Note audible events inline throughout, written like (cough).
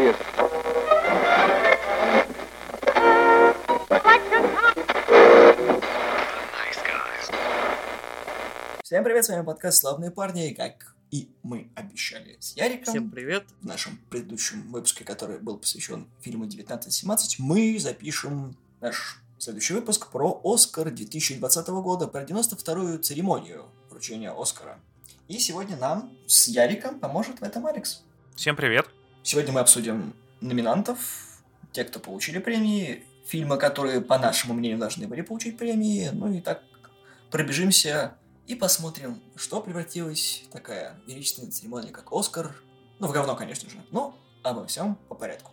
serious. Всем привет, с вами подкаст «Славные парни», как и мы обещали с Яриком. Всем привет. В нашем предыдущем выпуске, который был посвящен фильму 1917, мы запишем наш следующий выпуск про Оскар 2020 года, про 92-ю церемонию вручения Оскара. И сегодня нам с Яриком поможет в этом Алекс. Всем привет. Сегодня мы обсудим номинантов, те, кто получили премии, фильмы, которые, по нашему мнению, должны были получить премии, ну и так пробежимся и посмотрим, что превратилась такая величественная церемония, как Оскар. Ну, в говно, конечно же, но обо всем по порядку.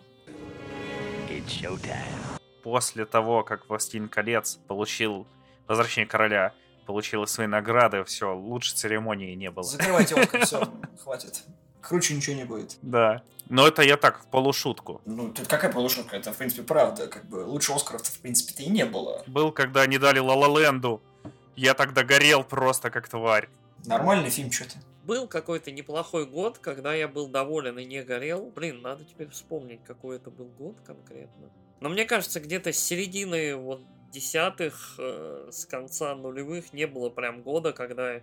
После того, как «Властелин колец» получил «Возвращение короля», получил свои награды, все, лучше церемонии не было. Закрывайте Оскар, (laughs) все, хватит. Круче ничего не будет. Да. Но это я так, в полушутку. Ну, это какая полушутка? Это, в принципе, правда. Как бы лучше Оскаров-то, в принципе-то и не было. Был, когда они дали Лалаленду. Я тогда горел просто как тварь. Нормальный фильм, что-то. Был какой-то неплохой год, когда я был доволен и не горел. Блин, надо теперь вспомнить, какой это был год конкретно. Но мне кажется, где-то с середины вот десятых, э, с конца нулевых не было прям года, когда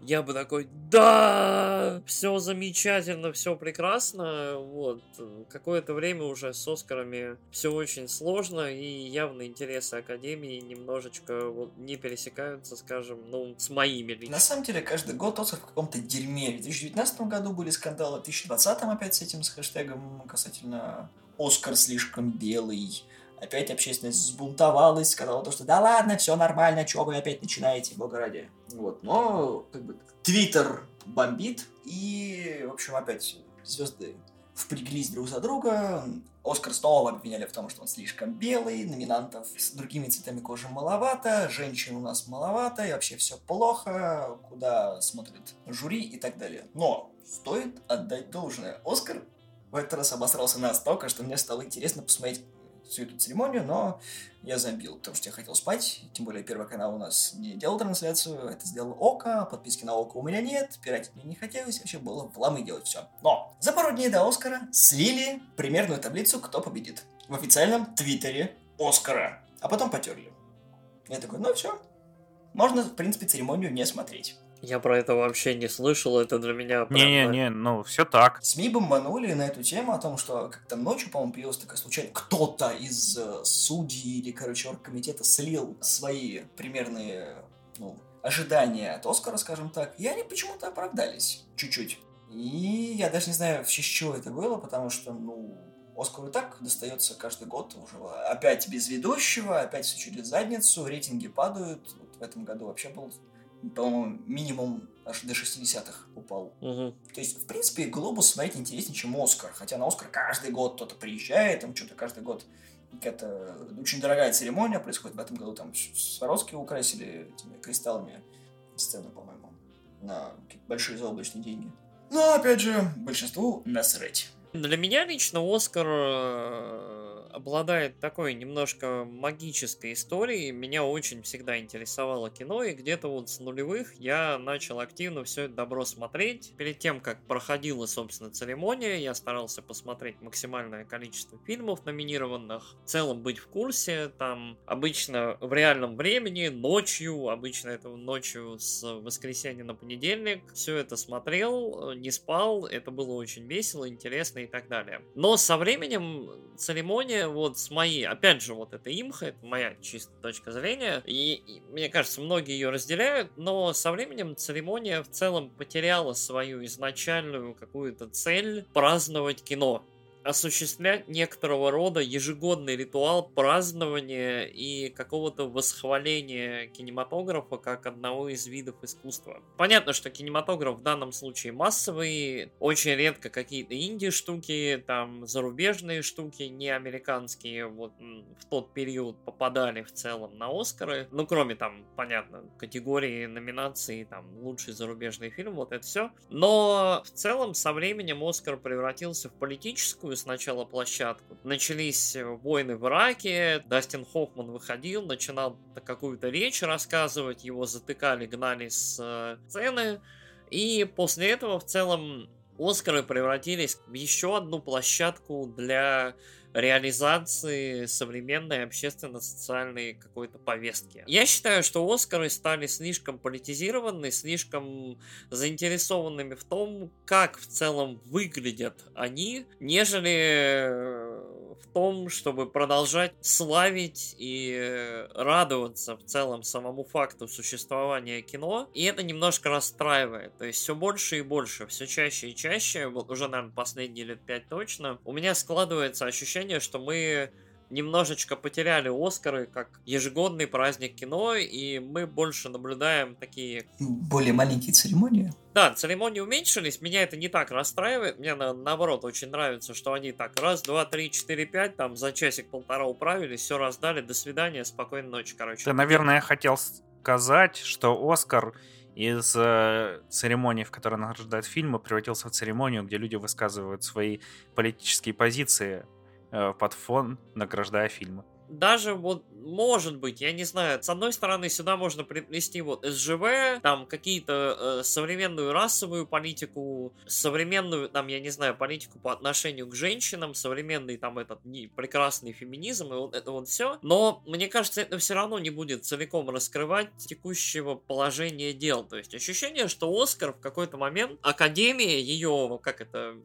я бы такой, да, все замечательно, все прекрасно. Вот. Какое-то время уже с Оскарами все очень сложно, и явно интересы Академии немножечко вот не пересекаются, скажем, ну, с моими лично. На самом деле, каждый год Оскар в каком-то дерьме. В 2019 году были скандалы, в 2020 опять с этим, с хэштегом касательно Оскар слишком белый. Опять общественность взбунтовалась, сказала то, что да ладно, все нормально, чего вы опять начинаете, бога ради. Вот, но как бы Твиттер бомбит, и, в общем, опять звезды впряглись друг за друга. Оскар снова обвиняли в том, что он слишком белый, номинантов с другими цветами кожи маловато, женщин у нас маловато, и вообще все плохо, куда смотрит жюри и так далее. Но стоит отдать должное. Оскар в этот раз обосрался настолько, что мне стало интересно посмотреть всю эту церемонию, но я забил, потому что я хотел спать, тем более Первый канал у нас не делал трансляцию, это сделал Ока, подписки на Ока у меня нет, пиратить мне не хотелось, вообще было в ломы делать все. Но за пару дней до Оскара слили примерную таблицу, кто победит в официальном твиттере Оскара, а потом потерли. Я такой, ну все, можно, в принципе, церемонию не смотреть. Я про это вообще не слышал, это для меня... Не-не-не, ну все так. СМИ бомбанули на эту тему о том, что как-то ночью, по-моему, появилась такая случайно, кто-то из э, судей или, короче, оргкомитета слил свои примерные, ну, ожидания от Оскара, скажем так, и они почему-то оправдались чуть-чуть. И я даже не знаю, в честь чего это было, потому что, ну, Оскару и так достается каждый год уже опять без ведущего, опять все через задницу, рейтинги падают. Вот в этом году вообще был по-моему, минимум аж до 60-х упал. Угу. То есть, в принципе, Глобус смотреть интереснее, чем Оскар. Хотя на Оскар каждый год кто-то приезжает, там что-то каждый год какая-то очень дорогая церемония происходит. В этом году там Сваровски украсили этими кристаллами сцену, по-моему, на большие заоблачные деньги. Но, опять же, большинству насрать. Для меня лично Оскар э, обладает такой немножко магической историей. Меня очень всегда интересовало кино, и где-то вот с нулевых я начал активно все это добро смотреть. Перед тем, как проходила, собственно, церемония, я старался посмотреть максимальное количество фильмов номинированных, в целом быть в курсе, там обычно в реальном времени, ночью, обычно это ночью с воскресенья на понедельник, все это смотрел, не спал, это было очень весело, интересно и так далее. Но со временем церемония, вот с моей, опять же, вот это имха, это моя чистая точка зрения, и, и мне кажется, многие ее разделяют, но со временем церемония в целом потеряла свою изначальную какую-то цель праздновать кино осуществлять некоторого рода ежегодный ритуал празднования и какого-то восхваления кинематографа как одного из видов искусства. Понятно, что кинематограф в данном случае массовый, очень редко какие-то инди-штуки, там зарубежные штуки, не американские, вот в тот период попадали в целом на Оскары, ну кроме там, понятно, категории номинаций, там лучший зарубежный фильм, вот это все. Но в целом со временем Оскар превратился в политическую сначала площадку. Начались войны в Ираке, Дастин Хоффман выходил, начинал какую-то речь рассказывать, его затыкали, гнали с э, сцены. И после этого в целом Оскары превратились в еще одну площадку для реализации современной общественно-социальной какой-то повестки. Я считаю, что Оскары стали слишком политизированы, слишком заинтересованными в том, как в целом выглядят они, нежели в том, чтобы продолжать славить и радоваться в целом самому факту существования кино. И это немножко расстраивает. То есть все больше и больше, все чаще и чаще, уже, наверное, последние лет пять точно, у меня складывается ощущение, что мы немножечко потеряли Оскары как ежегодный праздник кино, и мы больше наблюдаем такие... Более маленькие церемонии? Да, церемонии уменьшились, меня это не так расстраивает, мне на, наоборот очень нравится, что они так раз, два, три, четыре, пять, там за часик-полтора управились, все раздали, до свидания, спокойной ночи, короче. Ты, наверное, хотел сказать, что Оскар из э, церемонии, в которой награждают фильмы, превратился в церемонию, где люди высказывают свои политические позиции под фон, награждая фильмы даже вот, может быть, я не знаю, с одной стороны, сюда можно приплести вот СЖВ, там какие-то э, современную расовую политику, современную, там, я не знаю, политику по отношению к женщинам, современный там этот не, прекрасный феминизм и вот это вот все. Но мне кажется, это все равно не будет целиком раскрывать текущего положения дел. То есть ощущение, что Оскар в какой-то момент, Академия, ее, как это,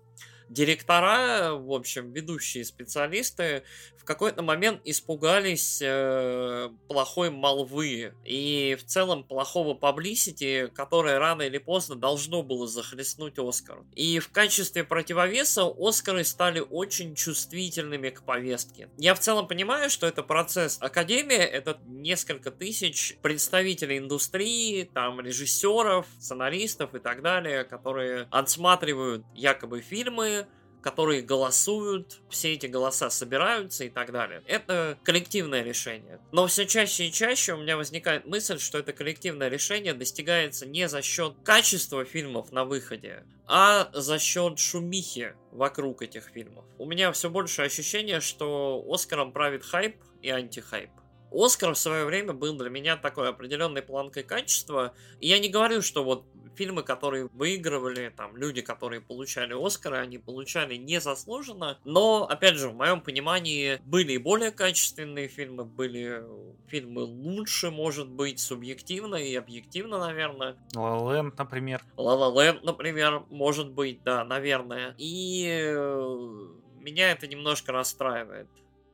директора, в общем, ведущие специалисты в какой-то момент испугались э, плохой молвы и в целом плохого паблисити, которое рано или поздно должно было захлестнуть Оскар. И в качестве противовеса Оскары стали очень чувствительными к повестке. Я в целом понимаю, что это процесс. Академия — это несколько тысяч представителей индустрии, там, режиссеров, сценаристов и так далее, которые отсматривают якобы фильмы, которые голосуют, все эти голоса собираются и так далее. Это коллективное решение. Но все чаще и чаще у меня возникает мысль, что это коллективное решение достигается не за счет качества фильмов на выходе, а за счет шумихи вокруг этих фильмов. У меня все больше ощущение, что Оскаром правит хайп и антихайп. Оскар в свое время был для меня такой определенной планкой качества. И я не говорю, что вот фильмы, которые выигрывали, там, люди, которые получали Оскары, они получали незаслуженно. Но, опять же, в моем понимании, были и более качественные фильмы, были фильмы лучше, может быть, субъективно и объективно, наверное. La La например. La La например, может быть, да, наверное. И э, меня это немножко расстраивает.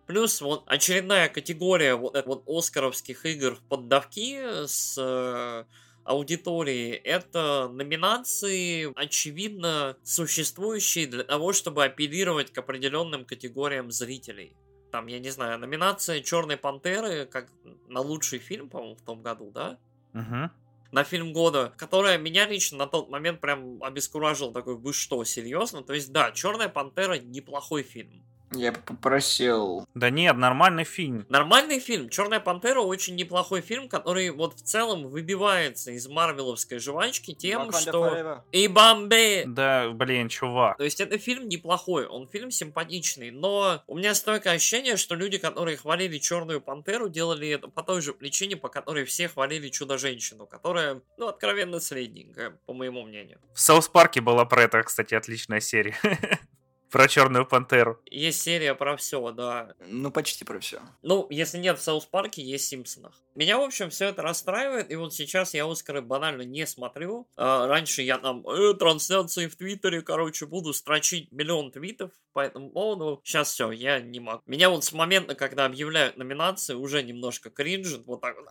Плюс вот очередная категория вот, вот оскаровских игр в поддавки с э, аудитории. Это номинации, очевидно, существующие для того, чтобы апеллировать к определенным категориям зрителей. Там, я не знаю, номинация Черной Пантеры, как на лучший фильм, по-моему, в том году, да? Угу на фильм года, которая меня лично на тот момент прям обескуражил такой, вы что, серьезно? То есть, да, Черная Пантера неплохой фильм. Я попросил... Да нет, нормальный фильм. Нормальный фильм. Черная пантера очень неплохой фильм, который вот в целом выбивается из марвеловской жвачки тем, Wakanda что... Forever. И Бомбе! Да, блин, чувак. То есть это фильм неплохой, он фильм симпатичный, но у меня стойкое ощущение, что люди, которые хвалили Черную пантеру, делали это по той же причине, по которой все хвалили Чудо-женщину, которая, ну, откровенно средненькая, по моему мнению. В Саус Парке была про это, кстати, отличная серия. (laughs) Про Черную Пантеру. Есть серия про все, да. Ну, почти про все. Ну, если нет в Саус Парке, есть в Симпсонах. Меня, в общем, все это расстраивает, и вот сейчас я Оскары банально не смотрю. А, раньше я там э, трансляции в Твиттере, короче, буду строчить миллион твитов по этому поводу. Сейчас все, я не могу. Меня вот с момента, когда объявляют номинации, уже немножко кринжит, вот так вот.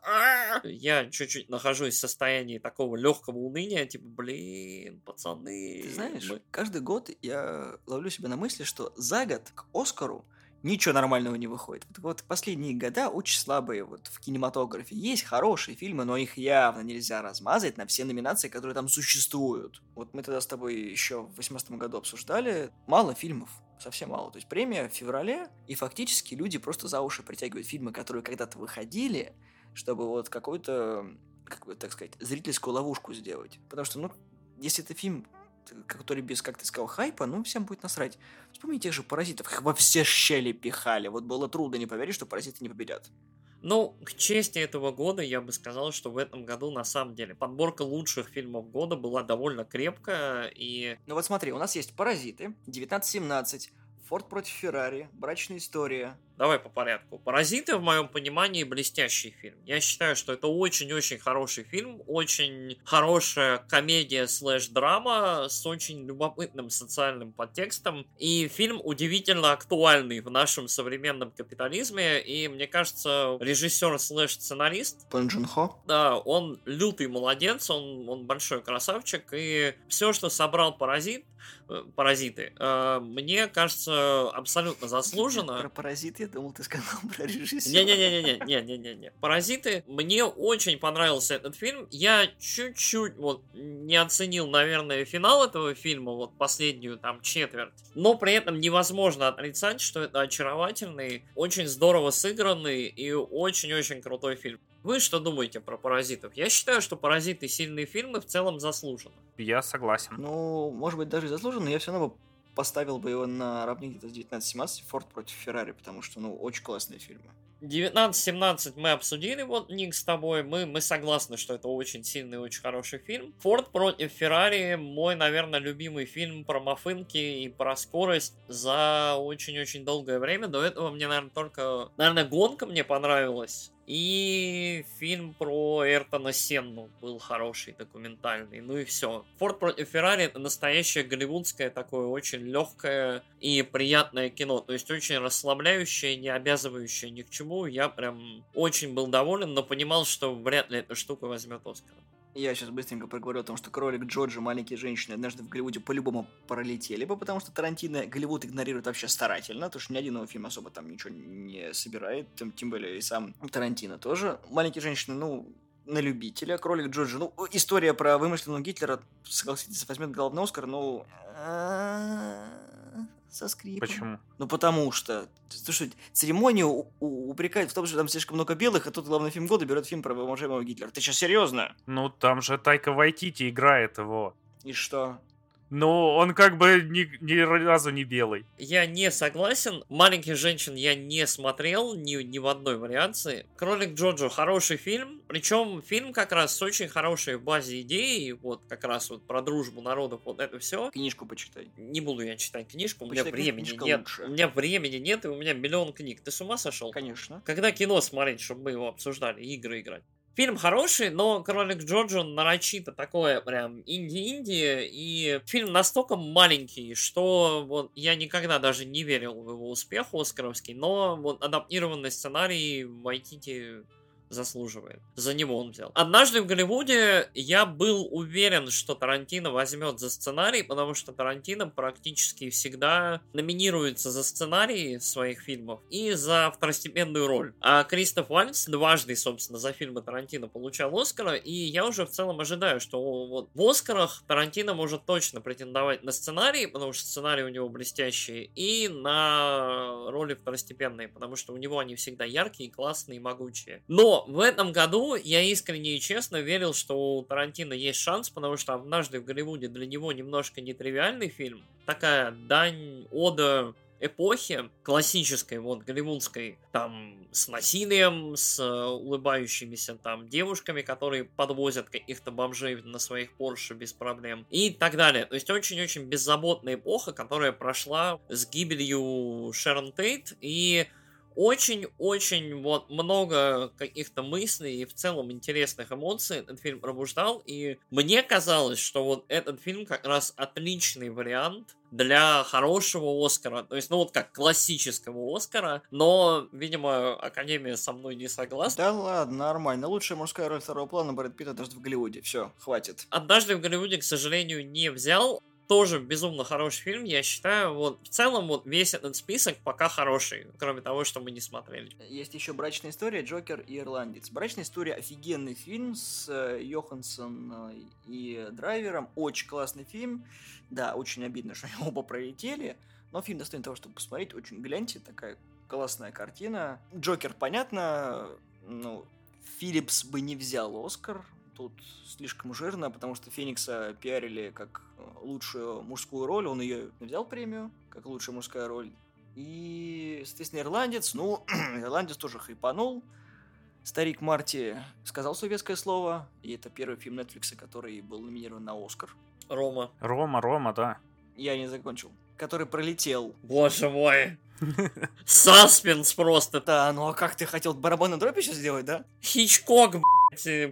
Я чуть-чуть нахожусь в состоянии такого легкого уныния, типа, блин, пацаны. Ты знаешь, мы... каждый год я ловлю себя на мысли, что за год к Оскару ничего нормального не выходит. Вот, вот последние года очень слабые вот в кинематографе. Есть хорошие фильмы, но их явно нельзя размазать на все номинации, которые там существуют. Вот мы тогда с тобой еще в 2018 году обсуждали. Мало фильмов, совсем мало. То есть премия в феврале, и фактически люди просто за уши притягивают фильмы, которые когда-то выходили, чтобы вот какую-то, как бы так сказать, зрительскую ловушку сделать. Потому что, ну, если это фильм который без, как ты сказал, хайпа, ну, всем будет насрать. Вспомни тех же паразитов, их во все щели пихали. Вот было трудно не поверить, что паразиты не победят. Ну, к чести этого года я бы сказал, что в этом году на самом деле подборка лучших фильмов года была довольно крепкая и... Ну вот смотри, у нас есть «Паразиты», 1917, «Форд против Феррари», «Брачная история», Давай по порядку. «Паразиты» в моем понимании блестящий фильм. Я считаю, что это очень-очень хороший фильм, очень хорошая комедия слэш-драма с очень любопытным социальным подтекстом. И фильм удивительно актуальный в нашем современном капитализме. И мне кажется, режиссер слэш-сценарист... Пон Джун Хо? Да, он лютый молодец, он, он большой красавчик. И все, что собрал «Паразит», э, паразиты. Э, мне кажется, абсолютно заслуженно. Про паразиты я думал, ты сказал про режиссера. Не-не-не-не-не-не-не-не. Паразиты. Мне очень понравился этот фильм. Я чуть-чуть вот не оценил, наверное, финал этого фильма, вот последнюю там четверть. Но при этом невозможно отрицать, что это очаровательный, очень здорово сыгранный и очень-очень крутой фильм. Вы что думаете про «Паразитов»? Я считаю, что «Паразиты» сильные фильмы в целом заслуженно. Я согласен. Ну, может быть, даже и заслуженно, но я все равно поставил бы его на равнине где-то с 1917 Форд против Феррари, потому что, ну, очень классные фильмы. 19-17 мы обсудили, вот, Ник, с тобой. Мы, мы согласны, что это очень сильный, очень хороший фильм. Форд против Феррари мой, наверное, любимый фильм про мафынки и про скорость за очень-очень долгое время. До этого мне, наверное, только... Наверное, гонка мне понравилась. И фильм про Эртона Сенну был хороший, документальный. Ну и все. Форд против Феррари это настоящее голливудское такое очень легкое и приятное кино. То есть очень расслабляющее, не обязывающее ни к чему. Я прям очень был доволен, но понимал, что вряд ли эта штука возьмет Оскар. Я сейчас быстренько проговорю о том, что кролик Джорджи, маленькие женщины однажды в Голливуде по-любому пролетели бы, потому что Тарантино Голливуд игнорирует вообще старательно, потому что ни один его фильм особо там ничего не собирает, тем, тем более и сам Тарантино тоже. Маленькие женщины, ну, на любителя. Кролик Джорджи, ну, история про вымышленного Гитлера, согласитесь, возьмет главный Оскар, ну со скрипом. Почему? Ну, потому что, слушай, церемонию упрекают в том, что там слишком много белых, а тут главный фильм года берет фильм про уважаемого Гитлера. Ты сейчас серьезно? Ну, там же Тайка Вайтити играет его. И что? Но он как бы ни, ни разу не белый. Я не согласен. Маленьких женщин я не смотрел ни, ни в одной вариации. Кролик Джоджо хороший фильм. Причем фильм как раз с очень хорошей базе идеи. Вот как раз вот про дружбу народов. Вот это все. Книжку почитай. Не буду я читать книжку. Почитай, у меня времени нет. Лучше. У меня времени нет, и у меня миллион книг. Ты с ума сошел? Конечно. Когда кино смотреть, чтобы мы его обсуждали, игры играть? Фильм хороший, но Кролик Джорджо нарочито такое прям инди-инди, и фильм настолько маленький, что вот я никогда даже не верил в его успех оскаровский, но вот адаптированный сценарий Вайтити заслуживает. За него он взял. Однажды в Голливуде я был уверен, что Тарантино возьмет за сценарий, потому что Тарантино практически всегда номинируется за сценарий своих фильмов и за второстепенную роль. А Кристоф Вальц дважды, собственно, за фильмы Тарантино получал Оскара, и я уже в целом ожидаю, что вот в Оскарах Тарантино может точно претендовать на сценарий, потому что сценарий у него блестящий, и на роли второстепенные, потому что у него они всегда яркие, классные, могучие. Но в этом году я искренне и честно верил, что у Тарантино есть шанс, потому что однажды в Голливуде для него немножко нетривиальный фильм. Такая дань, ода эпохи классической, вот, голливудской, там, с насилием, с э, улыбающимися там девушками, которые подвозят каких-то бомжей на своих Порше без проблем и так далее. То есть очень-очень беззаботная эпоха, которая прошла с гибелью Шерон Тейт и очень-очень вот много каких-то мыслей и в целом интересных эмоций этот фильм пробуждал, и мне казалось, что вот этот фильм как раз отличный вариант для хорошего Оскара, то есть, ну вот как классического Оскара, но, видимо, Академия со мной не согласна. Да ладно, нормально. Лучшая мужская роль второго плана Брэд Питта даже в Голливуде. Все, хватит. Однажды в Голливуде, к сожалению, не взял, тоже безумно хороший фильм, я считаю. Вот в целом вот весь этот список пока хороший, кроме того, что мы не смотрели. Есть еще «Брачная история», «Джокер» и «Ирландец». «Брачная история» офигенный фильм с э, Йоханссон э, и Драйвером. Очень классный фильм. Да, очень обидно, что они оба пролетели. Но фильм достоин того, чтобы посмотреть. Очень гляньте, такая классная картина. «Джокер», понятно, ну, Филлипс бы не взял Оскар, тут слишком жирно, потому что Феникса пиарили как э, лучшую мужскую роль, он ее взял премию, как лучшая мужская роль. И, соответственно, ирландец, ну, (clears throat) ирландец тоже хайпанул. Старик Марти сказал советское слово, и это первый фильм Netflix, который был номинирован на Оскар. Рома. Рома, Рома, да. Я не закончил. Который пролетел. Боже мой. (laughs) Саспенс просто. Да, ну а как ты хотел барабанную дробь еще сделать, да? Хичкок, э,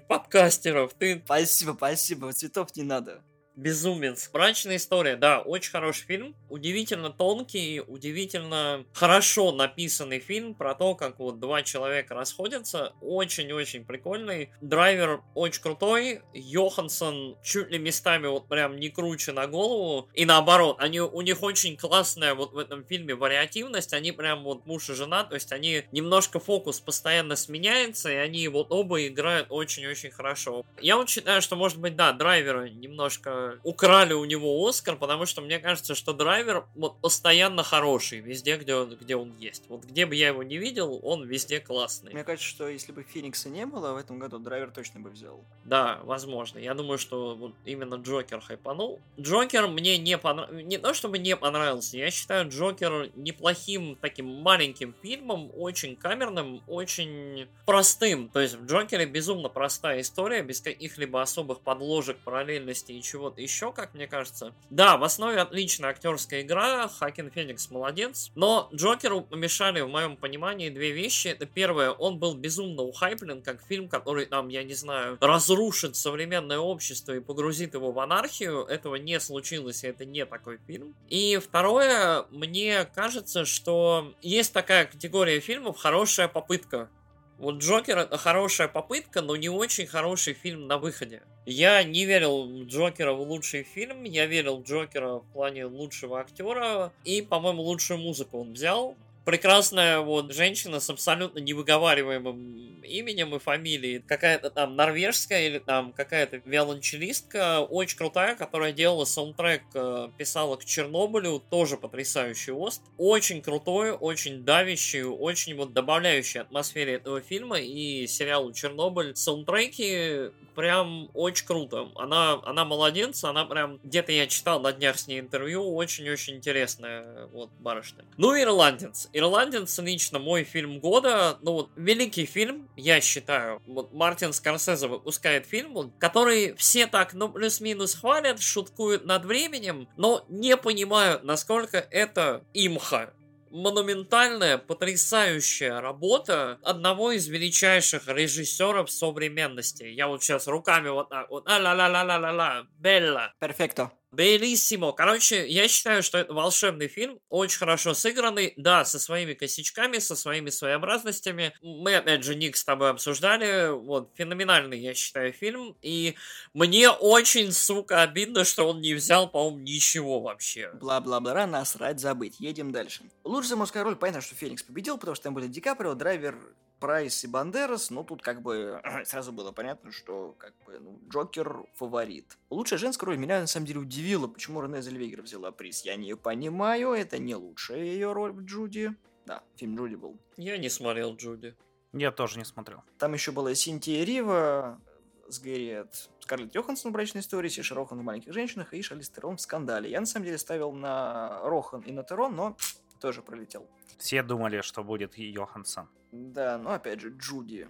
подкастеров. Ты Спасибо, спасибо, цветов не надо. Безумец. Брачная история, да, очень хороший фильм. Удивительно тонкий, удивительно хорошо написанный фильм про то, как вот два человека расходятся. Очень-очень прикольный. Драйвер очень крутой. Йоханссон чуть ли местами вот прям не круче на голову. И наоборот, они, у них очень классная вот в этом фильме вариативность. Они прям вот муж и жена, то есть они немножко фокус постоянно сменяется, и они вот оба играют очень-очень хорошо. Я вот считаю, что может быть, да, драйвера немножко украли у него Оскар, потому что мне кажется, что драйвер вот постоянно хороший везде, где он, где он есть. Вот где бы я его не видел, он везде классный. Мне кажется, что если бы Феникса не было в этом году, драйвер точно бы взял. Да, возможно. Я думаю, что вот именно Джокер хайпанул. Джокер мне не понравился. Не то чтобы не понравился, я считаю Джокер неплохим таким маленьким фильмом, очень камерным, очень простым. То есть в Джокере безумно простая история, без каких-либо особых подложек, параллельности и чего вот еще, как мне кажется. Да, в основе отличная актерская игра, Хакин Феникс молодец, но Джокеру помешали, в моем понимании, две вещи. Это первое, он был безумно ухайплен, как фильм, который, там, я не знаю, разрушит современное общество и погрузит его в анархию. Этого не случилось, и это не такой фильм. И второе, мне кажется, что есть такая категория фильмов «хорошая попытка». Вот Джокер это хорошая попытка, но не очень хороший фильм на выходе. Я не верил в Джокера в лучший фильм, я верил в Джокера в плане лучшего актера, и, по-моему, лучшую музыку он взял прекрасная вот женщина с абсолютно невыговариваемым именем и фамилией. Какая-то там норвежская или там какая-то виолончелистка, очень крутая, которая делала саундтрек, э, писала к Чернобылю, тоже потрясающий ост. Очень крутой, очень давящий, очень вот добавляющий атмосфере этого фильма и сериалу Чернобыль. Саундтреки прям очень круто. Она, она молодец, она прям, где-то я читал на днях с ней интервью, очень-очень интересная вот барышня. Ну, ирландец. Ирландец лично мой фильм года, ну вот, великий фильм, я считаю. Вот Мартин Скорсезе выпускает фильм, который все так, ну, плюс-минус хвалят, шуткуют над временем, но не понимают, насколько это имха монументальная, потрясающая работа одного из величайших режиссеров современности. Я вот сейчас руками вот так вот, а-ла-ла-ла-ла-ла-ла, Белла. Перфекто. Белиссимо. Короче, я считаю, что это волшебный фильм, очень хорошо сыгранный, да, со своими косячками, со своими своеобразностями. Мы, опять же, Ник с тобой обсуждали, вот, феноменальный, я считаю, фильм, и мне очень, сука, обидно, что он не взял, по-моему, ничего вообще. Бла-бла-бла, насрать, забыть. Едем дальше. Лучшая мужская роль, понятно, что Феникс победил, потому что там были Ди Каприо, Драйвер, Прайс и Бандерас, но тут как бы (clears throat) сразу было понятно, что как бы ну, Джокер фаворит. Лучшая женская роль меня на самом деле удивила, почему Рене Зельвегер взяла приз. Я не понимаю, это не лучшая ее роль в Джуди. Да, фильм Джуди был. Я не смотрел Джуди. Я тоже не смотрел. Там еще была Синтия Рива с Гэри от Скарлетт Йоханссон в «Брачной истории», Сиша Рохан в «Маленьких женщинах» и Шалис Терон в «Скандале». Я на самом деле ставил на Рохан и на Терон, но тоже пролетел. Все думали, что будет Йоханссон. Да, но опять же, Джуди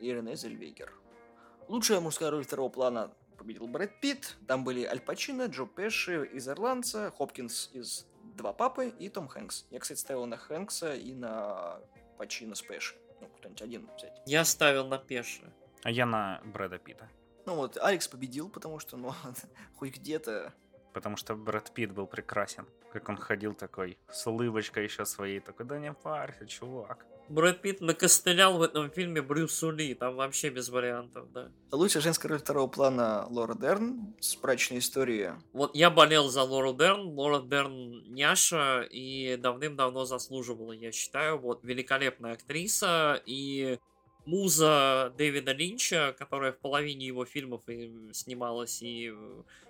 и Рене Зельвегер. Лучшая мужская роль второго плана победил Брэд Питт. Там были Аль Пачино, Джо Пеши из «Ирландца», Хопкинс из «Два папы» и Том Хэнкс. Я, кстати, ставил на Хэнкса и на Пачино с Пеши. Ну, кто-нибудь один взять. Я ставил на Пеши. А я на Брэда Питта. Ну вот, Алекс победил, потому что, ну, (laughs) хоть где-то потому что Брэд Питт был прекрасен. Как он ходил такой, с улыбочкой еще своей, такой, да не парься, чувак. Брэд Питт накостылял в этом фильме Брюсу Ли, там вообще без вариантов, да. Лучшая женская роль второго плана Лора Дерн с брачной историей. Вот я болел за Лору Дерн, Лора Дерн няша и давным-давно заслуживала, я считаю, вот великолепная актриса и муза Дэвида Линча, которая в половине его фильмов и снималась и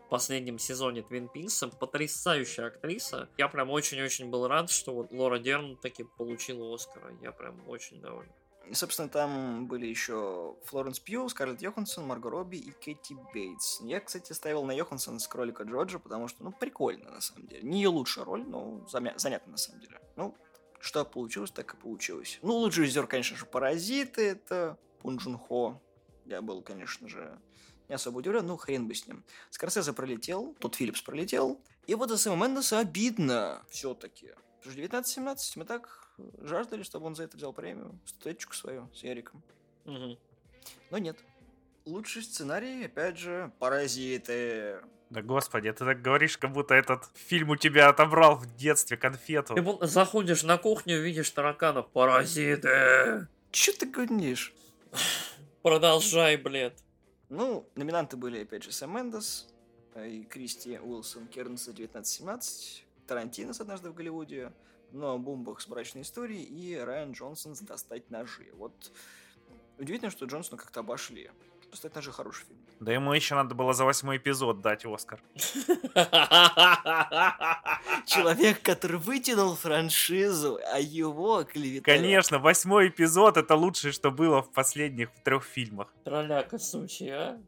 последнем сезоне Твин Пикса. Потрясающая актриса. Я прям очень-очень был рад, что вот Лора Дерн таки получила Оскара. Я прям очень доволен. И, собственно, там были еще Флоренс Пью, Скарлетт Йоханссон, Марго Робби и Кэти Бейтс. Я, кстати, ставил на Йоханссон с Кролика Джорджа, потому что, ну, прикольно, на самом деле. Не ее лучшая роль, но замя- занятно, на самом деле. Ну, что получилось, так и получилось. Ну, лучший режиссер, конечно же, Паразиты, это Пун Джун Хо. Я был, конечно же, не особо удивлен, ну хрен бы с ним. Скорсезе пролетел, тот Филлипс пролетел. И вот за Сэма Мендеса обидно все-таки. Потому что 19-17 мы так жаждали, чтобы он за это взял премию, статуэточку свою с Яриком. Мгм. Но нет. Лучший сценарий, опять же, паразиты. Да господи, ты так говоришь, как будто этот фильм у тебя отобрал в детстве конфету. Ты будто заходишь на кухню, видишь тараканов, паразиты. Че ты гонишь? Продолжай, блядь. Ну, номинанты были, опять же, Сэм Мендес э, и Кристи Уилсон Кернс за 1917, Тарантино с «Однажды в Голливуде», но Бумбах с брачной историей и Райан Джонсон с «Достать ножи». Вот удивительно, что Джонсона как-то обошли. «Достать ножи» хороший фильм. Да ему еще надо было за восьмой эпизод дать Оскар. (laughs) Человек, который вытянул франшизу, а его клеветали. Конечно, восьмой эпизод это лучшее, что было в последних трех фильмах. Тролляка сучья,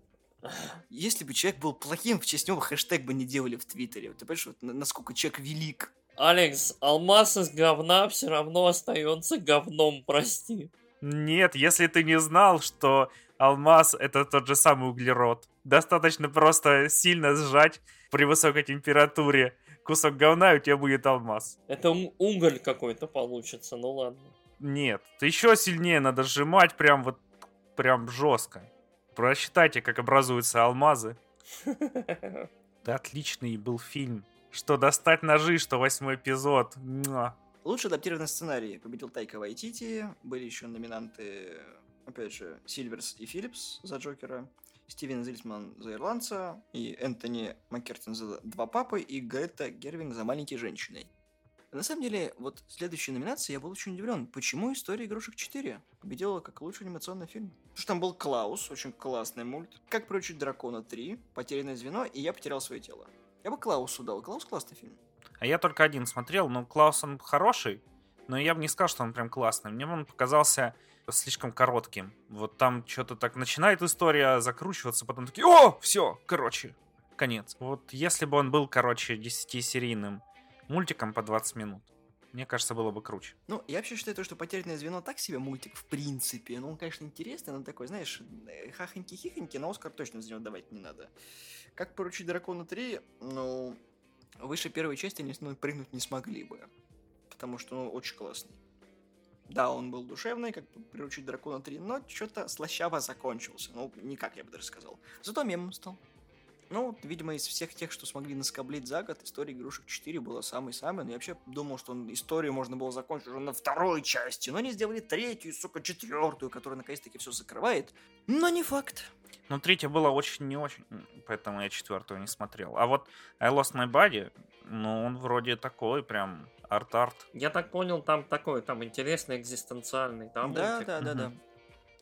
а? Если бы человек был плохим, в честь него хэштег бы не делали в Твиттере. Вот Ты понимаешь, вот на- насколько человек велик. Алекс, алмаз из говна все равно остается говном, прости. Нет, если ты не знал, что алмаз это тот же самый углерод. Достаточно просто сильно сжать при высокой температуре кусок говна, и у тебя будет алмаз. Это уголь какой-то получится, ну ладно. Нет, еще сильнее надо сжимать прям вот, прям жестко. Просчитайте, как образуются алмазы. (laughs) Да отличный был фильм. Что достать ножи, что восьмой эпизод. Муа. Лучший адаптированный сценарий победил Тайка Вайтити. Были еще номинанты, опять же, Сильверс и Филлипс за Джокера. Стивен Зильсман за Ирландца. И Энтони Маккертон за Два папы. И Грета Гервинг за Маленькие женщины. На самом деле, вот следующей номинации я был очень удивлен. Почему «История игрушек 4» победила как лучший анимационный фильм? Потому что там был Клаус, очень классный мульт. «Как приручить дракона 3», «Потерянное звено» и «Я потерял свое тело». Я бы Клаусу дал. Клаус классный фильм. А я только один смотрел, но Клаус он хороший, но я бы не сказал, что он прям классный. Мне он показался слишком коротким. Вот там что-то так начинает история закручиваться, потом такие, о, все, короче, конец. Вот если бы он был, короче, 10-серийным мультиком по 20 минут, мне кажется, было бы круче. Ну, я вообще считаю, то, что «Потерянное звено» так себе мультик, в принципе. Ну, он, конечно, интересный, но такой, знаешь, э, хахоньки-хихоньки, на Оскар точно за него давать не надо. «Как поручить дракона 3», ну, выше первой части они ну, прыгнуть не смогли бы. Потому что, ну, очень классный. Да, он был душевный, как приручить дракона 3, но что-то слащаво закончился. Ну, никак, я бы даже сказал. Зато мемом стал. Ну, видимо, из всех тех, что смогли наскоблить за год, история игрушек 4 была самой-самой. Но я вообще думал, что он- историю можно было закончить уже на второй части. Но они сделали третью, сука, четвертую, которая наконец-таки все закрывает. Но не факт. Но третья была очень не очень, поэтому я четвертую не смотрел. А вот I Lost My Body, ну, он вроде такой прям арт-арт. Я так понял, там такой, там интересный, экзистенциальный, да, да, мультик? да, да, да.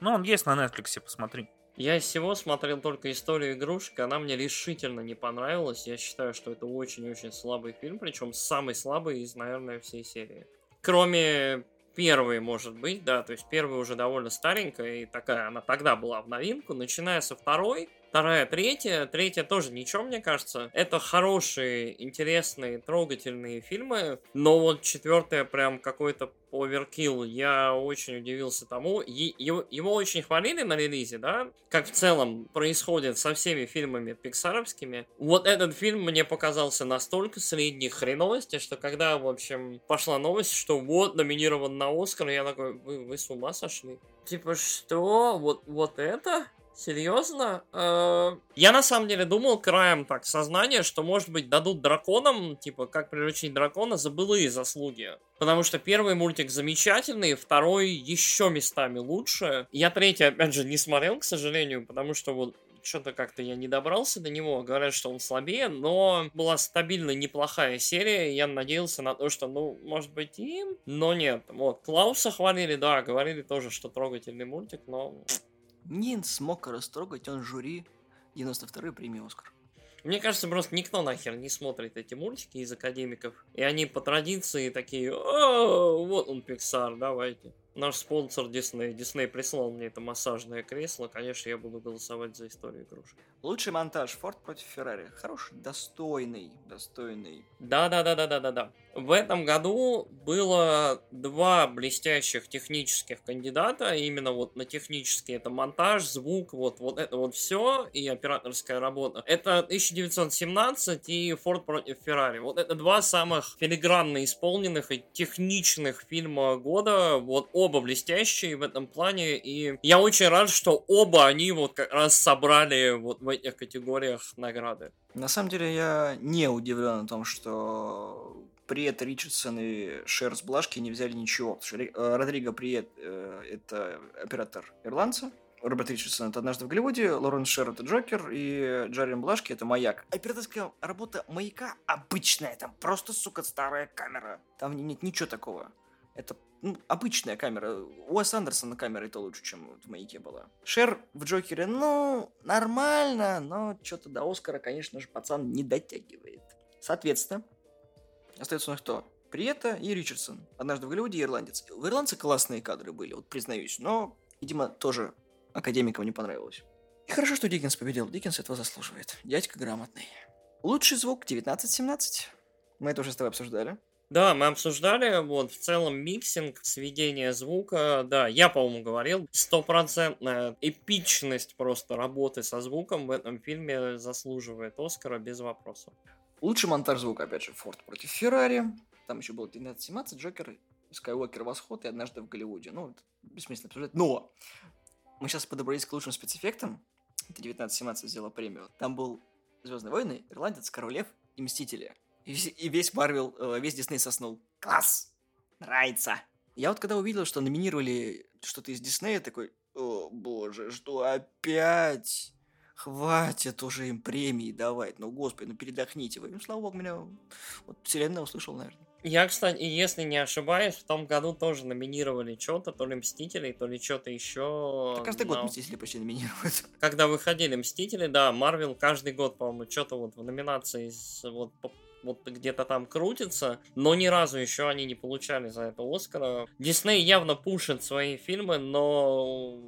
Ну, он есть на Netflix, посмотри. Я из всего смотрел только историю игрушек, она мне решительно не понравилась. Я считаю, что это очень-очень слабый фильм, причем самый слабый из, наверное, всей серии. Кроме первой, может быть, да, то есть первая уже довольно старенькая, и такая она тогда была в новинку. Начиная со второй, вторая, третья, третья тоже ничего, мне кажется. Это хорошие, интересные, трогательные фильмы, но вот четвертая прям какой-то оверкилл. Я очень удивился тому. Е- его, его очень хвалили на релизе, да? Как в целом происходит со всеми фильмами пиксаровскими. Вот этот фильм мне показался настолько средней хреновости, что когда, в общем, пошла новость, что вот номинирован на Оскар, я такой, вы, вы с ума сошли? Типа, что? Вот, вот это? Серьезно? Э, Я на самом деле думал краем так сознания, что может быть дадут драконам, типа как приручить дракона за былые заслуги. Потому что первый мультик замечательный, второй еще местами лучше. Я третий, опять же, не смотрел, к сожалению, потому что вот что-то как-то я не добрался до него. Говорят, что он слабее, но была стабильно неплохая серия. Я надеялся на то, что, ну, может быть, им. Но нет. Вот, Клауса хвалили, да, говорили тоже, что трогательный мультик, но Не смог растрогать, он жюри 92-й премии Оскар. Мне кажется, просто никто нахер не смотрит эти мультики из академиков. И они по традиции такие, «О, вот он Pixar, давайте. Наш спонсор Дисней. Дисней прислал мне это массажное кресло. Конечно, я буду голосовать за историю игрушек. Лучший монтаж Форд против Феррари. Хороший, достойный, достойный. Да-да-да-да-да-да-да. В этом году было два блестящих технических кандидата, именно вот на технический это монтаж, звук, вот, вот это вот все и операторская работа. Это 1917 и Форд против Феррари. Вот это два самых филигранно исполненных и техничных фильма года, вот оба блестящие в этом плане, и я очень рад, что оба они вот как раз собрали вот в этих категориях награды. На самом деле я не удивлен о том, что Приет Ричардсон и Шерс Блашки не взяли ничего. Э, Родриго Приет э, это оператор ирландца, Роберт Ричардсон это «Однажды в Голливуде», Лорен Шер это «Джокер», и Джарин Блашки это «Маяк». Операторская работа «Маяка» обычная, там просто, сука, старая камера. Там нет ничего такого. Это ну, обычная камера. У Уэс Андерсона камера это лучше, чем в «Маяке» была. Шер в «Джокере», ну, нормально, но что-то до Оскара, конечно же, пацан не дотягивает. Соответственно, остается у нас кто? Приета и Ричардсон. Однажды в Голливуде ирландец. В ирландце классные кадры были, вот признаюсь, но, видимо, тоже академикам не понравилось. И хорошо, что Диккенс победил. Диккенс этого заслуживает. Дядька грамотный. Лучший звук 1917. Мы это уже с тобой обсуждали. Да, мы обсуждали, вот, в целом mixing, сведение звука, да, я, по-моему, говорил, стопроцентная эпичность просто работы со звуком в этом фильме заслуживает Оскара без вопросов. Лучший монтаж звука, опять же, Форд против Феррари. Там еще был 1917, Джокер, Скайуокер Восход и однажды в Голливуде. Ну, бессмысленно обсуждать. Но мы сейчас подобрались к лучшим спецэффектам. Это 1917 взяла премию. Там был Звездные войны, Ирландец, Королев и Мстители. И, и весь Марвел, э, весь Дисней соснул. Класс! Нравится! Я вот когда увидел, что номинировали что-то из Диснея, такой, о боже, что опять? Хватит уже им премии давать, ну господи, ну передохните вы. Ну, слава богу, меня вот вселенная услышал, наверное. Я, кстати, если не ошибаюсь, в том году тоже номинировали что-то, то ли Мстителей, то ли что-то еще. Да каждый год Мстители почти номинируют. Когда выходили Мстители, да, Марвел каждый год, по-моему, что-то вот в номинации с, вот вот где-то там крутится, но ни разу еще они не получали за это Оскара. Дисней явно пушит свои фильмы, но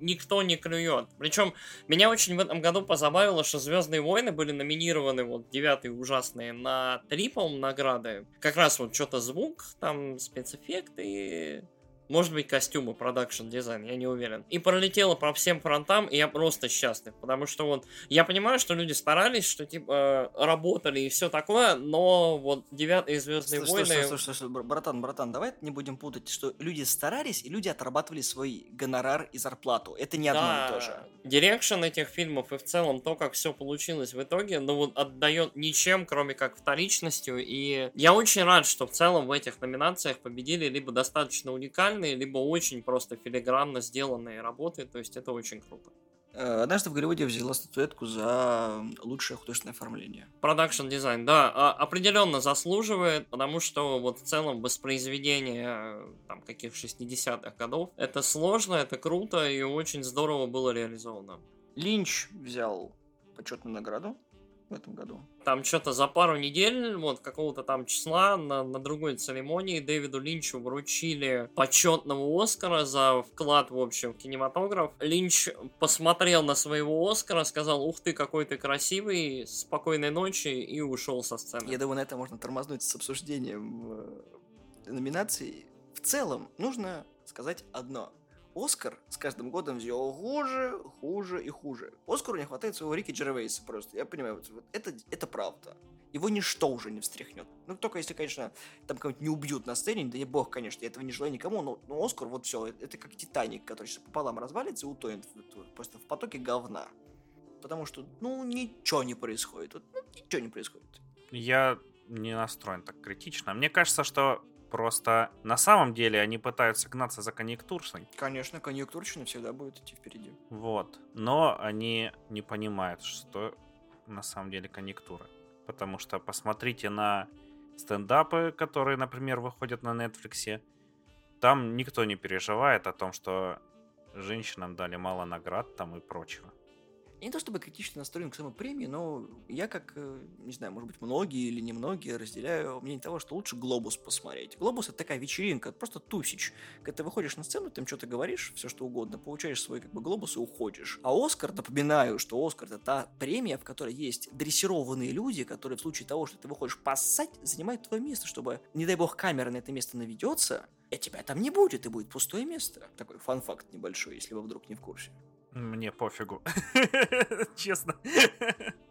никто не клюет. Причем меня очень в этом году позабавило, что Звездные войны были номинированы, вот девятые ужасные, на три, по-моему, награды. Как раз вот что-то звук, там спецэффекты, может быть, костюмы, продакшн дизайн, я не уверен. И пролетело по всем фронтам, и я просто счастлив. Потому что вот я понимаю, что люди старались, что типа работали и все такое, но вот девятые Звездные войны. Слушай, слушай, слушай, братан, братан, давай не будем путать, что люди старались, и люди отрабатывали свой гонорар и зарплату. Это не одно да, и то же. Direction этих фильмов и в целом то, как все получилось в итоге, ну вот отдает ничем, кроме как вторичностью. И я очень рад, что в целом в этих номинациях победили либо достаточно уникальные либо очень просто филигранно сделанные работы, то есть это очень круто. Э, однажды в Голливуде взяла статуэтку за лучшее художественное оформление. Production design, да, а, определенно заслуживает, потому что вот в целом воспроизведение там каких 60-х годов, это сложно, это круто и очень здорово было реализовано. Линч взял почетную награду в этом году. Там что-то за пару недель, вот какого-то там числа на, на другой церемонии Дэвиду Линчу вручили почетного Оскара за вклад, в общем, в кинематограф. Линч посмотрел на своего Оскара, сказал, ух ты, какой ты красивый, спокойной ночи и ушел со сцены. Я думаю, на это можно тормознуть с обсуждением э, номинаций. В целом, нужно сказать одно. Оскар с каждым годом все хуже, хуже и хуже. Оскару не хватает своего Рики Джервейса просто. Я понимаю, вот, вот это, это правда. Его ничто уже не встряхнет. Ну, только если, конечно, там кого-нибудь не убьют на сцене, да не бог, конечно, я этого не желаю никому, но, но Оскар, вот все, это как Титаник, который сейчас пополам развалится и утонет в, просто в потоке говна. Потому что, ну, ничего не происходит. Вот, ну, ничего не происходит. Я не настроен так критично. Мне кажется, что Просто на самом деле они пытаются гнаться за конъюнктурщиной. Конечно, конъюнктурщина всегда будет идти впереди. Вот. Но они не понимают, что на самом деле конъюнктура. Потому что посмотрите на стендапы, которые, например, выходят на Netflix. Там никто не переживает о том, что женщинам дали мало наград там и прочего. Не то чтобы критично настроен к самой премии, но я как, э, не знаю, может быть, многие или немногие разделяю мнение того, что лучше «Глобус» посмотреть. «Глобус» — это такая вечеринка, просто тусич. Когда ты выходишь на сцену, ты им что-то говоришь, все что угодно, получаешь свой как бы «Глобус» и уходишь. А «Оскар», напоминаю, что «Оскар» — это та премия, в которой есть дрессированные люди, которые в случае того, что ты выходишь поссать, занимают твое место, чтобы, не дай бог, камера на это место наведется, и тебя там не будет, и будет пустое место. Такой фан-факт небольшой, если вы вдруг не в курсе. Мне пофигу. (laughs) Честно.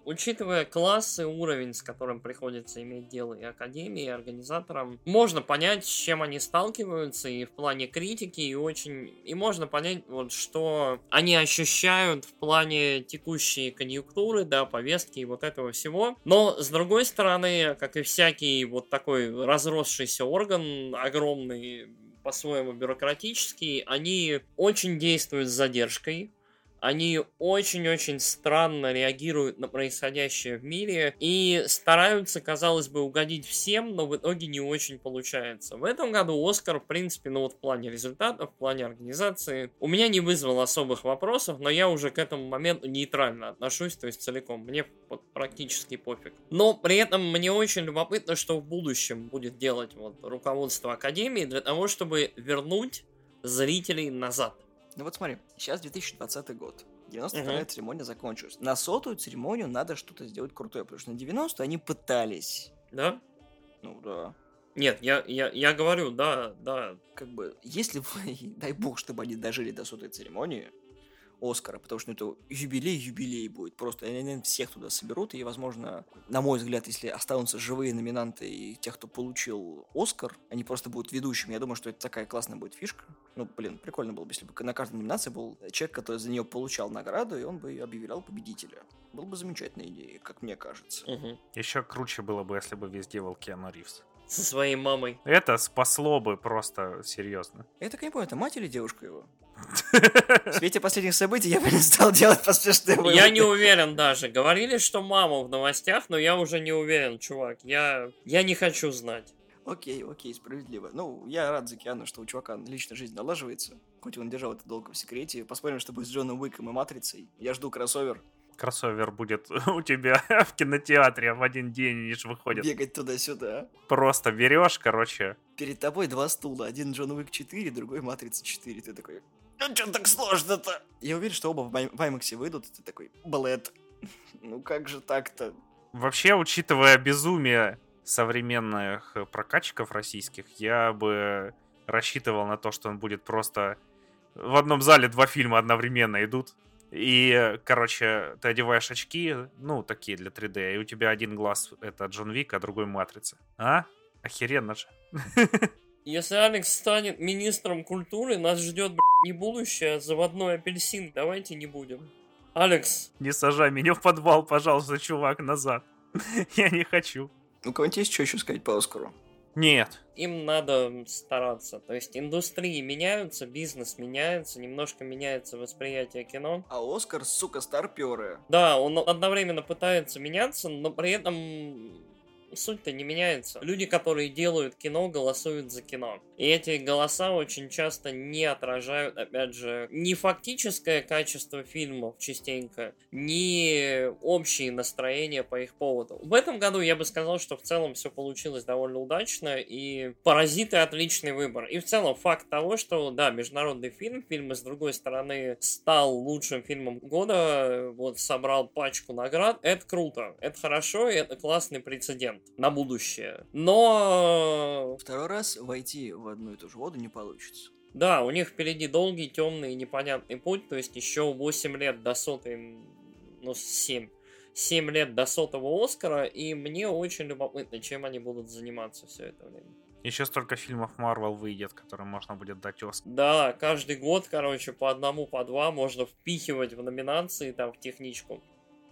Учитывая класс и уровень, с которым приходится иметь дело и академии, и организаторам, можно понять, с чем они сталкиваются и в плане критики, и очень... И можно понять, вот, что они ощущают в плане текущей конъюнктуры, да, повестки и вот этого всего. Но, с другой стороны, как и всякий вот такой разросшийся орган, огромный, по-своему бюрократический, они очень действуют с задержкой, они очень-очень странно реагируют на происходящее в мире и стараются, казалось бы, угодить всем, но в итоге не очень получается. В этом году Оскар, в принципе, ну вот в плане результатов, в плане организации, у меня не вызвал особых вопросов, но я уже к этому моменту нейтрально отношусь, то есть целиком. Мне вот практически пофиг. Но при этом мне очень любопытно, что в будущем будет делать вот руководство Академии для того, чтобы вернуть зрителей назад. Ну вот смотри, сейчас 2020 год. 92-я угу. церемония закончилась. На сотую церемонию надо что-то сделать крутое, потому что на 90 они пытались. Да? Ну да. Нет, я, я, я говорю, да, да. Как бы, если вы, (laughs) дай бог, чтобы они дожили до сотой церемонии, Оскара, потому что это юбилей-юбилей будет. Просто они всех туда соберут, и, возможно, на мой взгляд, если останутся живые номинанты и тех, кто получил Оскар, они просто будут ведущими. Я думаю, что это такая классная будет фишка. Ну, блин, прикольно было бы, если бы на каждой номинации был человек, который за нее получал награду, и он бы объявлял победителя. Было бы замечательная идея, как мне кажется. Угу. Еще круче было бы, если бы везде был Киану Ривз. Со своей мамой. Это спасло бы просто серьезно. Я так не понял, это мать или девушка его? В свете последних событий я бы не стал делать поспешные выводы. Я не уверен даже. Говорили, что мама в новостях, но я уже не уверен, чувак. Я, я не хочу знать. Окей, окей, справедливо. Ну, я рад за Киану, что у чувака личная жизнь налаживается. Хоть он держал это долго в секрете. Посмотрим, что будет с Джоном Уиком и Матрицей. Я жду кроссовер. Кроссовер будет (laughs) у тебя (laughs) в кинотеатре в один день, лишь выходит. Бегать туда-сюда. Просто берешь, короче. Перед тобой два стула. Один Джон Уик 4, другой Матрица 4. Ты такой, ну что так сложно-то? Я уверен, что оба в IMAX выйдут, и ты такой, блэд. Ну как же так-то? Вообще, учитывая безумие современных прокатчиков российских, я бы рассчитывал на то, что он будет просто в одном зале два фильма одновременно идут. И, короче, ты одеваешь очки, ну, такие для 3D, и у тебя один глаз это Джон Вик, а другой Матрица. А? Охеренно же. (laughs) Если Алекс станет министром культуры, нас ждет не будущее, а заводной апельсин. Давайте не будем. Алекс. Не сажай меня в подвал, пожалуйста, чувак, назад. (laughs) Я не хочу. У кого-нибудь есть что еще сказать по Оскару? Нет. Им надо стараться. То есть индустрии меняются, бизнес меняется, немножко меняется восприятие кино. А Оскар, сука, старперы. Да, он одновременно пытается меняться, но при этом суть-то не меняется. Люди, которые делают кино, голосуют за кино. И эти голоса очень часто не отражают, опять же, ни фактическое качество фильмов частенько, ни общие настроения по их поводу. В этом году я бы сказал, что в целом все получилось довольно удачно, и «Паразиты» отличный выбор. И в целом факт того, что, да, международный фильм, фильм, с другой стороны, стал лучшим фильмом года, вот, собрал пачку наград, это круто, это хорошо, и это классный прецедент на будущее. Но... Второй раз войти в одну и ту же воду не получится. Да, у них впереди долгий, темный и непонятный путь, то есть еще 8 лет до сотой, ну 7, 7 лет до сотого Оскара, и мне очень любопытно, чем они будут заниматься все это время. Еще столько фильмов Марвел выйдет, которым можно будет дать Оскар. Да, каждый год, короче, по одному, по два можно впихивать в номинации, там, в техничку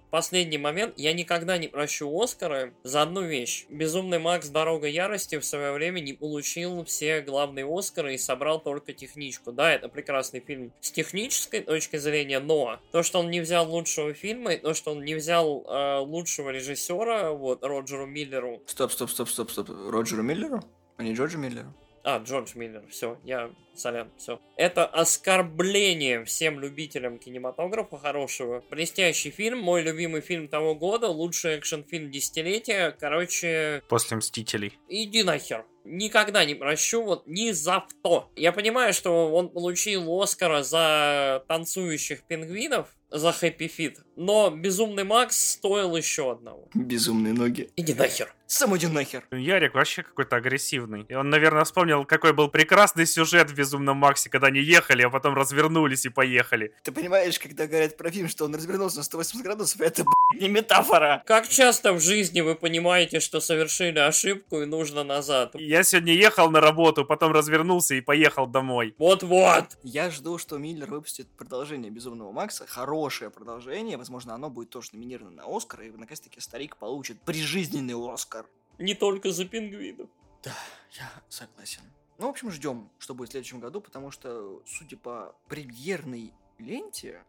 последний момент. Я никогда не прощу Оскара за одну вещь. Безумный Макс Дорога Ярости в свое время не получил все главные Оскары и собрал только техничку. Да, это прекрасный фильм с технической точки зрения, но то, что он не взял лучшего фильма, и то, что он не взял э, лучшего режиссера, вот, Роджеру Миллеру. Стоп, стоп, стоп, стоп, стоп. Роджеру Миллеру? А не Джорджу Миллеру? А, Джордж Миллер, все, я сорян, все. Это оскорбление всем любителям кинематографа хорошего. Блестящий фильм, мой любимый фильм того года, лучший экшен-фильм десятилетия. Короче, После «Мстителей». иди нахер. Никогда не прощу, вот ни за что. Я понимаю, что он получил Оскара за танцующих пингвинов, за Хэппи Фит, но Безумный Макс стоил еще одного. Безумные ноги. Иди нахер. Сам иди нахер. Ярик вообще какой-то агрессивный. И он, наверное, вспомнил, какой был прекрасный сюжет в «Безумном Максе», когда они ехали, а потом развернулись и поехали. Ты понимаешь, когда говорят про фильм, что он развернулся на 180 градусов, это, (laughs) не метафора. Как часто в жизни вы понимаете, что совершили ошибку и нужно назад? Я сегодня ехал на работу, потом развернулся и поехал домой. Вот-вот. Я жду, что Миллер выпустит продолжение Безумного Макса, хорошее продолжение, возможно, оно будет тоже номинировано на Оскар, и наконец-таки старик получит прижизненный Оскар. Не только за пингвинов. Да, я согласен. Ну, в общем, ждем, что будет в следующем году, потому что, судя по премьерной ленте,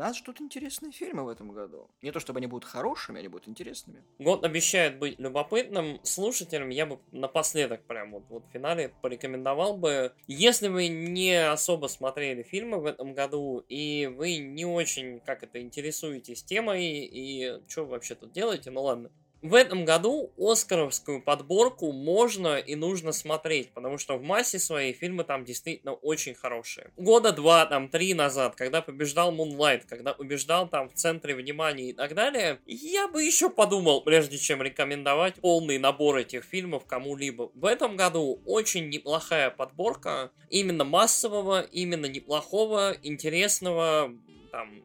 нас ждут интересные фильмы в этом году. Не то чтобы они будут хорошими, они будут интересными. Год обещает быть любопытным. Слушателям я бы напоследок, прям вот, вот в финале, порекомендовал бы, если вы не особо смотрели фильмы в этом году, и вы не очень, как это, интересуетесь темой, и что вы вообще тут делаете, ну ладно. В этом году Оскаровскую подборку можно и нужно смотреть, потому что в массе своей фильмы там действительно очень хорошие. Года два, там, три назад, когда побеждал Moonlight, когда побеждал там в центре внимания и так далее, я бы еще подумал, прежде чем рекомендовать полный набор этих фильмов кому-либо. В этом году очень неплохая подборка именно массового, именно неплохого, интересного, там,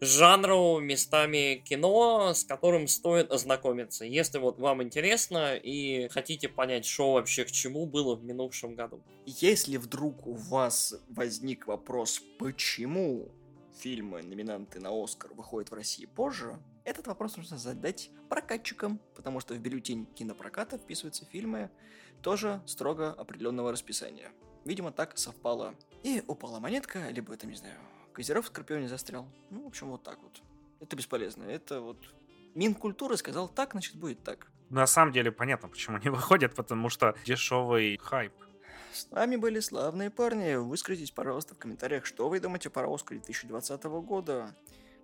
жанру, местами кино, с которым стоит ознакомиться. Если вот вам интересно и хотите понять, что вообще к чему было в минувшем году. Если вдруг у вас возник вопрос, почему фильмы, номинанты на Оскар, выходят в России позже, этот вопрос нужно задать прокатчикам, потому что в бюллетень кинопроката вписываются фильмы тоже строго определенного расписания. Видимо, так совпало. И упала монетка, либо это, не знаю, Козеров в Скорпионе застрял. Ну, в общем, вот так вот. Это бесполезно. Это вот... Минкультуры сказал так, значит, будет так. На самом деле понятно, почему не (laughs) выходят, потому что дешевый хайп. С нами были славные парни. Выскажитесь, пожалуйста, в комментариях, что вы думаете про Оскар 2020 года.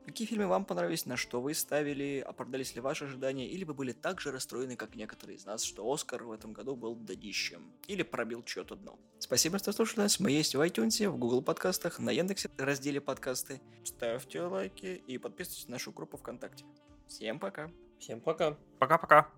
Какие фильмы вам понравились, на что вы ставили, оправдались ли ваши ожидания, или вы были так же расстроены, как некоторые из нас, что Оскар в этом году был дадищем, или пробил чье-то дно. Спасибо, что слушали нас. Мы есть в iTunes, в Google подкастах, на Яндексе разделе подкасты. Ставьте лайки и подписывайтесь на нашу группу ВКонтакте. Всем пока. Всем пока. Пока-пока.